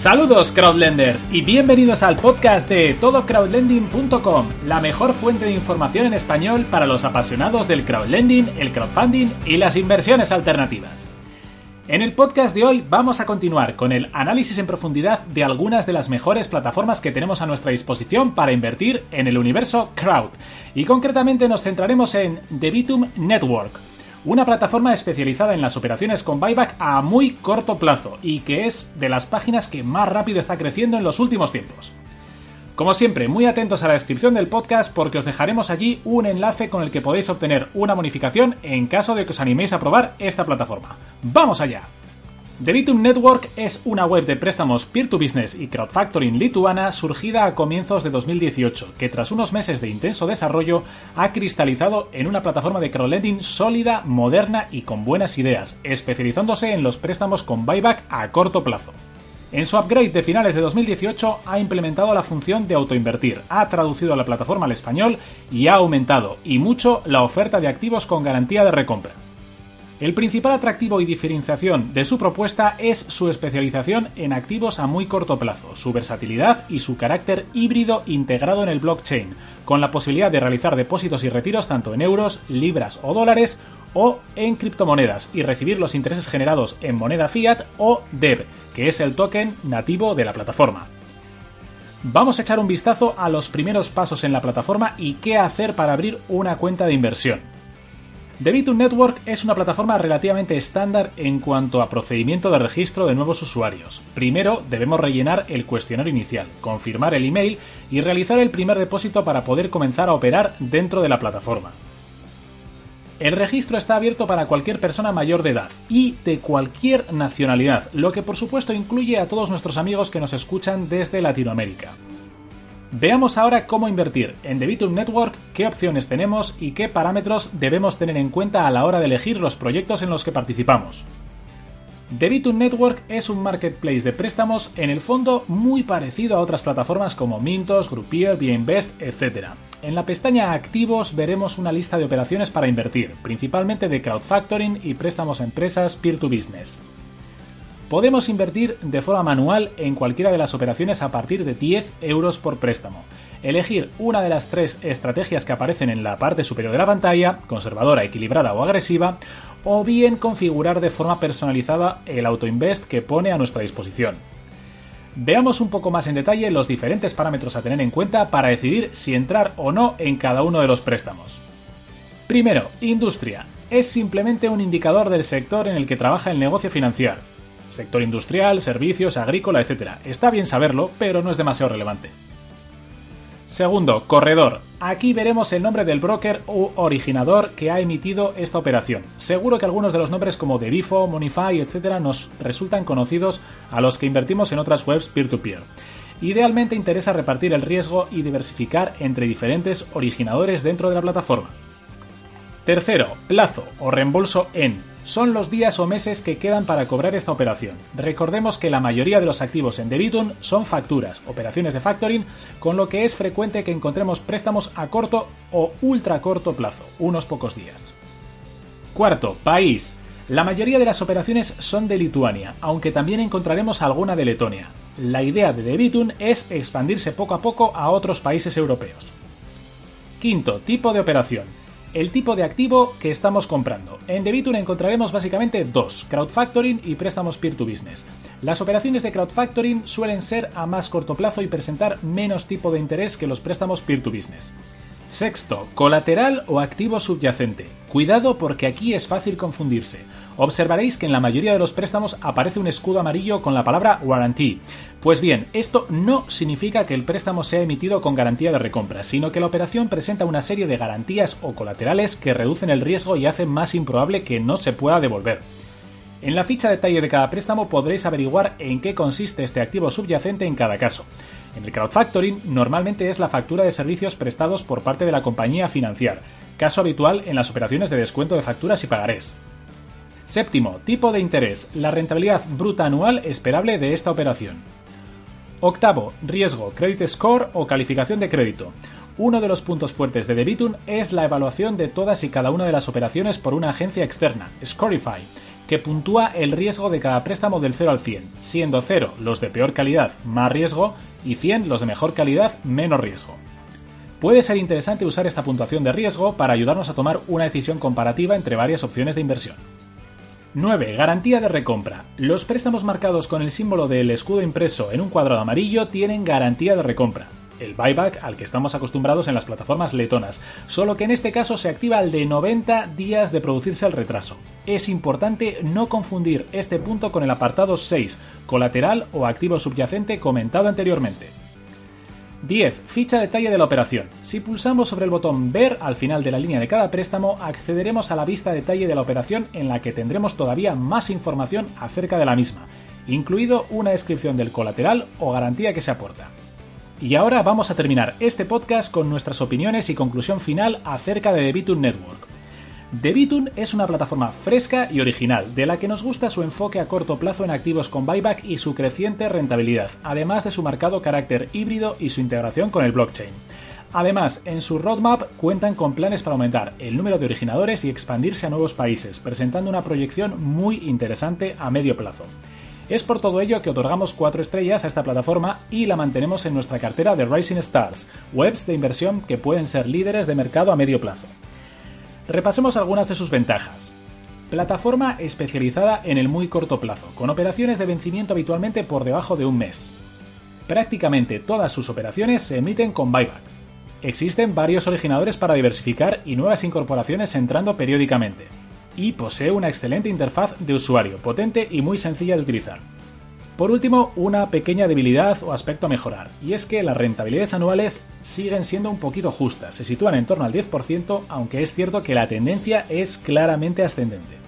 Saludos crowdlenders y bienvenidos al podcast de todocrowdlending.com, la mejor fuente de información en español para los apasionados del crowdlending, el crowdfunding y las inversiones alternativas. En el podcast de hoy vamos a continuar con el análisis en profundidad de algunas de las mejores plataformas que tenemos a nuestra disposición para invertir en el universo crowd y concretamente nos centraremos en Debitum Network una plataforma especializada en las operaciones con buyback a muy corto plazo y que es de las páginas que más rápido está creciendo en los últimos tiempos. Como siempre, muy atentos a la descripción del podcast porque os dejaremos allí un enlace con el que podéis obtener una bonificación en caso de que os animéis a probar esta plataforma. ¡Vamos allá! Debitum Network es una web de préstamos peer-to-business y crowdfactoring lituana surgida a comienzos de 2018, que tras unos meses de intenso desarrollo ha cristalizado en una plataforma de crowdlending sólida, moderna y con buenas ideas, especializándose en los préstamos con buyback a corto plazo. En su upgrade de finales de 2018 ha implementado la función de autoinvertir, ha traducido la plataforma al español y ha aumentado, y mucho, la oferta de activos con garantía de recompra. El principal atractivo y diferenciación de su propuesta es su especialización en activos a muy corto plazo, su versatilidad y su carácter híbrido integrado en el blockchain, con la posibilidad de realizar depósitos y retiros tanto en euros, libras o dólares o en criptomonedas y recibir los intereses generados en moneda fiat o DEV, que es el token nativo de la plataforma. Vamos a echar un vistazo a los primeros pasos en la plataforma y qué hacer para abrir una cuenta de inversión. Debitum Network es una plataforma relativamente estándar en cuanto a procedimiento de registro de nuevos usuarios. Primero debemos rellenar el cuestionario inicial, confirmar el email y realizar el primer depósito para poder comenzar a operar dentro de la plataforma. El registro está abierto para cualquier persona mayor de edad y de cualquier nacionalidad, lo que por supuesto incluye a todos nuestros amigos que nos escuchan desde Latinoamérica. Veamos ahora cómo invertir en Debitum Network, qué opciones tenemos y qué parámetros debemos tener en cuenta a la hora de elegir los proyectos en los que participamos. Debitum Network es un marketplace de préstamos en el fondo muy parecido a otras plataformas como Mintos, Groupier, Bienvest, etc. En la pestaña Activos veremos una lista de operaciones para invertir, principalmente de crowdfactoring y préstamos a empresas peer-to-business. Podemos invertir de forma manual en cualquiera de las operaciones a partir de 10 euros por préstamo. Elegir una de las tres estrategias que aparecen en la parte superior de la pantalla, conservadora, equilibrada o agresiva, o bien configurar de forma personalizada el autoinvest que pone a nuestra disposición. Veamos un poco más en detalle los diferentes parámetros a tener en cuenta para decidir si entrar o no en cada uno de los préstamos. Primero, industria. Es simplemente un indicador del sector en el que trabaja el negocio financiero sector industrial, servicios, agrícola, etc. Está bien saberlo, pero no es demasiado relevante. Segundo, corredor. Aquí veremos el nombre del broker u originador que ha emitido esta operación. Seguro que algunos de los nombres como Derifo, Monify, etc. nos resultan conocidos a los que invertimos en otras webs peer-to-peer. -peer. Idealmente interesa repartir el riesgo y diversificar entre diferentes originadores dentro de la plataforma. Tercero, plazo o reembolso en. Son los días o meses que quedan para cobrar esta operación. Recordemos que la mayoría de los activos en Debitum son facturas, operaciones de factoring, con lo que es frecuente que encontremos préstamos a corto o ultra corto plazo, unos pocos días. Cuarto, país. La mayoría de las operaciones son de Lituania, aunque también encontraremos alguna de Letonia. La idea de Debitum es expandirse poco a poco a otros países europeos. Quinto, tipo de operación el tipo de activo que estamos comprando. En Debitum encontraremos básicamente dos, crowdfactoring y préstamos peer-to-business. Las operaciones de crowdfactoring suelen ser a más corto plazo y presentar menos tipo de interés que los préstamos peer-to-business. Sexto, colateral o activo subyacente. Cuidado porque aquí es fácil confundirse. Observaréis que en la mayoría de los préstamos aparece un escudo amarillo con la palabra warranty. Pues bien, esto no significa que el préstamo sea emitido con garantía de recompra, sino que la operación presenta una serie de garantías o colaterales que reducen el riesgo y hacen más improbable que no se pueda devolver. En la ficha detalle de cada préstamo podréis averiguar en qué consiste este activo subyacente en cada caso. En el crowdfactoring normalmente es la factura de servicios prestados por parte de la compañía financiar, caso habitual en las operaciones de descuento de facturas y pagarés. Séptimo, tipo de interés, la rentabilidad bruta anual esperable de esta operación. Octavo, riesgo, credit score o calificación de crédito. Uno de los puntos fuertes de Debitum es la evaluación de todas y cada una de las operaciones por una agencia externa, Scorify, que puntúa el riesgo de cada préstamo del 0 al 100, siendo 0 los de peor calidad, más riesgo, y 100 los de mejor calidad, menos riesgo. Puede ser interesante usar esta puntuación de riesgo para ayudarnos a tomar una decisión comparativa entre varias opciones de inversión. 9. Garantía de recompra. Los préstamos marcados con el símbolo del escudo impreso en un cuadrado amarillo tienen garantía de recompra. El buyback al que estamos acostumbrados en las plataformas letonas, solo que en este caso se activa al de 90 días de producirse el retraso. Es importante no confundir este punto con el apartado 6, colateral o activo subyacente comentado anteriormente. 10. Ficha detalle de la operación. Si pulsamos sobre el botón Ver al final de la línea de cada préstamo, accederemos a la vista detalle de la operación en la que tendremos todavía más información acerca de la misma, incluido una descripción del colateral o garantía que se aporta. Y ahora vamos a terminar este podcast con nuestras opiniones y conclusión final acerca de The Network. Debitun es una plataforma fresca y original, de la que nos gusta su enfoque a corto plazo en activos con buyback y su creciente rentabilidad, además de su marcado carácter híbrido y su integración con el blockchain. Además, en su roadmap cuentan con planes para aumentar el número de originadores y expandirse a nuevos países, presentando una proyección muy interesante a medio plazo. Es por todo ello que otorgamos 4 estrellas a esta plataforma y la mantenemos en nuestra cartera de Rising Stars, webs de inversión que pueden ser líderes de mercado a medio plazo. Repasemos algunas de sus ventajas. Plataforma especializada en el muy corto plazo, con operaciones de vencimiento habitualmente por debajo de un mes. Prácticamente todas sus operaciones se emiten con buyback. Existen varios originadores para diversificar y nuevas incorporaciones entrando periódicamente. Y posee una excelente interfaz de usuario, potente y muy sencilla de utilizar. Por último, una pequeña debilidad o aspecto a mejorar, y es que las rentabilidades anuales siguen siendo un poquito justas, se sitúan en torno al 10%, aunque es cierto que la tendencia es claramente ascendente.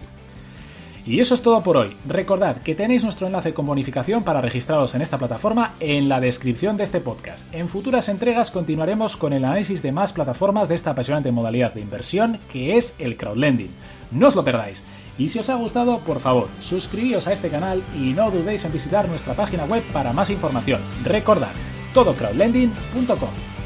Y eso es todo por hoy. Recordad que tenéis nuestro enlace con bonificación para registraros en esta plataforma en la descripción de este podcast. En futuras entregas continuaremos con el análisis de más plataformas de esta apasionante modalidad de inversión que es el crowdlending. No os lo perdáis. Y si os ha gustado, por favor, suscribíos a este canal y no dudéis en visitar nuestra página web para más información. Recordad, todocrowdlending.com.